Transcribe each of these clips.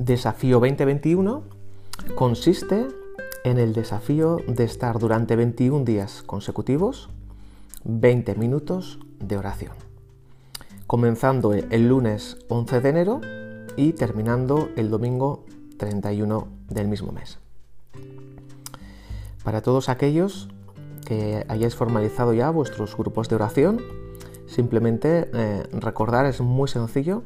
Desafío 2021 consiste en el desafío de estar durante 21 días consecutivos 20 minutos de oración, comenzando el lunes 11 de enero y terminando el domingo 31 del mismo mes. Para todos aquellos que hayáis formalizado ya vuestros grupos de oración, simplemente eh, recordar es muy sencillo,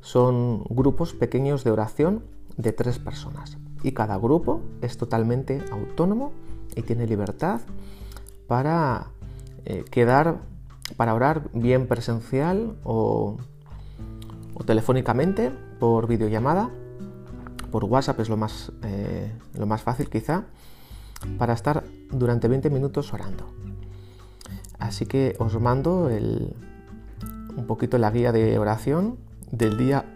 son grupos pequeños de oración de tres personas y cada grupo es totalmente autónomo y tiene libertad para eh, quedar, para orar bien presencial o, telefónicamente por videollamada, por WhatsApp es lo más, eh, lo más fácil quizá, para estar durante 20 minutos orando. Así que os mando un poquito la guía de oración del día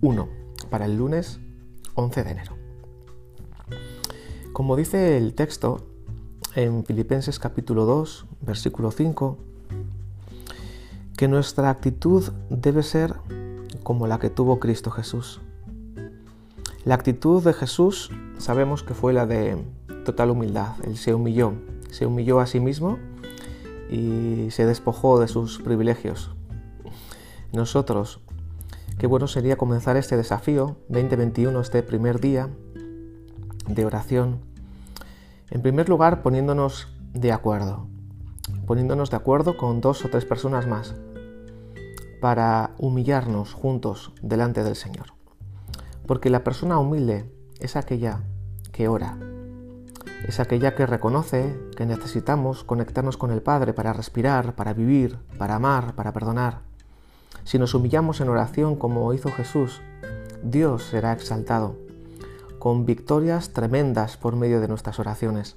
1 para el lunes 11 de enero. Como dice el texto en Filipenses capítulo 2, versículo 5, que nuestra actitud debe ser como la que tuvo Cristo Jesús. La actitud de Jesús sabemos que fue la de total humildad. Él se humilló, se humilló a sí mismo y se despojó de sus privilegios. Nosotros, qué bueno sería comenzar este desafío 2021, este primer día de oración, en primer lugar poniéndonos de acuerdo, poniéndonos de acuerdo con dos o tres personas más para humillarnos juntos delante del Señor. Porque la persona humilde es aquella que ora, es aquella que reconoce que necesitamos conectarnos con el Padre para respirar, para vivir, para amar, para perdonar. Si nos humillamos en oración como hizo Jesús, Dios será exaltado, con victorias tremendas por medio de nuestras oraciones.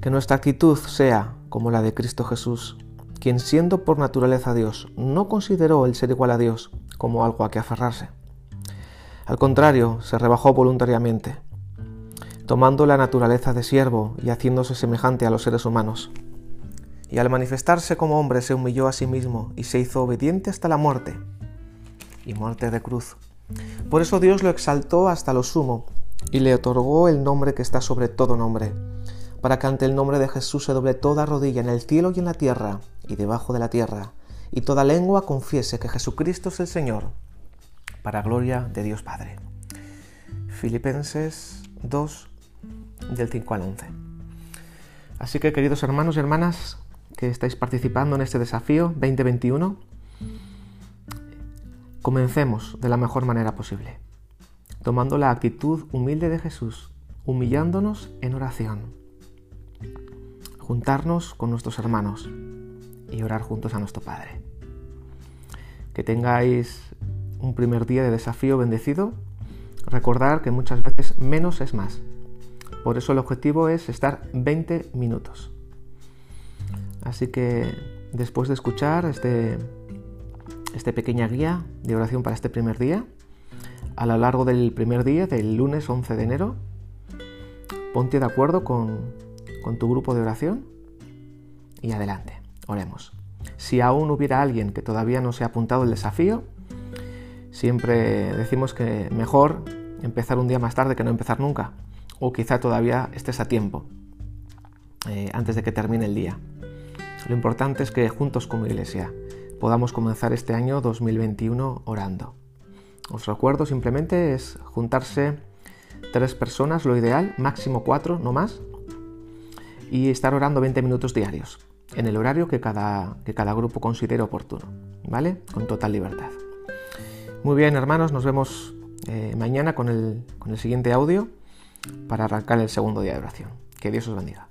Que nuestra actitud sea como la de Cristo Jesús, quien siendo por naturaleza Dios, no consideró el ser igual a Dios como algo a que aferrarse. Al contrario, se rebajó voluntariamente tomando la naturaleza de siervo y haciéndose semejante a los seres humanos. Y al manifestarse como hombre se humilló a sí mismo y se hizo obediente hasta la muerte, y muerte de cruz. Por eso Dios lo exaltó hasta lo sumo y le otorgó el nombre que está sobre todo nombre, para que ante el nombre de Jesús se doble toda rodilla en el cielo y en la tierra y debajo de la tierra, y toda lengua confiese que Jesucristo es el Señor, para gloria de Dios Padre. Filipenses 2, del 5 al 11. Así que queridos hermanos y hermanas que estáis participando en este desafío 2021, comencemos de la mejor manera posible, tomando la actitud humilde de Jesús, humillándonos en oración, juntarnos con nuestros hermanos y orar juntos a nuestro Padre. Que tengáis un primer día de desafío bendecido, recordar que muchas veces menos es más por eso el objetivo es estar 20 minutos. Así que después de escuchar este, esta pequeña guía de oración para este primer día, a lo largo del primer día, del lunes 11 de enero, ponte de acuerdo con, con tu grupo de oración y adelante, oremos. Si aún hubiera alguien que todavía no se ha apuntado al desafío, siempre decimos que mejor empezar un día más tarde que no empezar nunca o quizá todavía estés a tiempo eh, antes de que termine el día. Lo importante es que juntos como iglesia podamos comenzar este año 2021 orando. Os recuerdo simplemente es juntarse tres personas, lo ideal, máximo cuatro, no más, y estar orando 20 minutos diarios, en el horario que cada, que cada grupo considere oportuno, ¿vale? Con total libertad. Muy bien, hermanos, nos vemos eh, mañana con el, con el siguiente audio para arrancar el segundo día de oración. Que Dios os bendiga.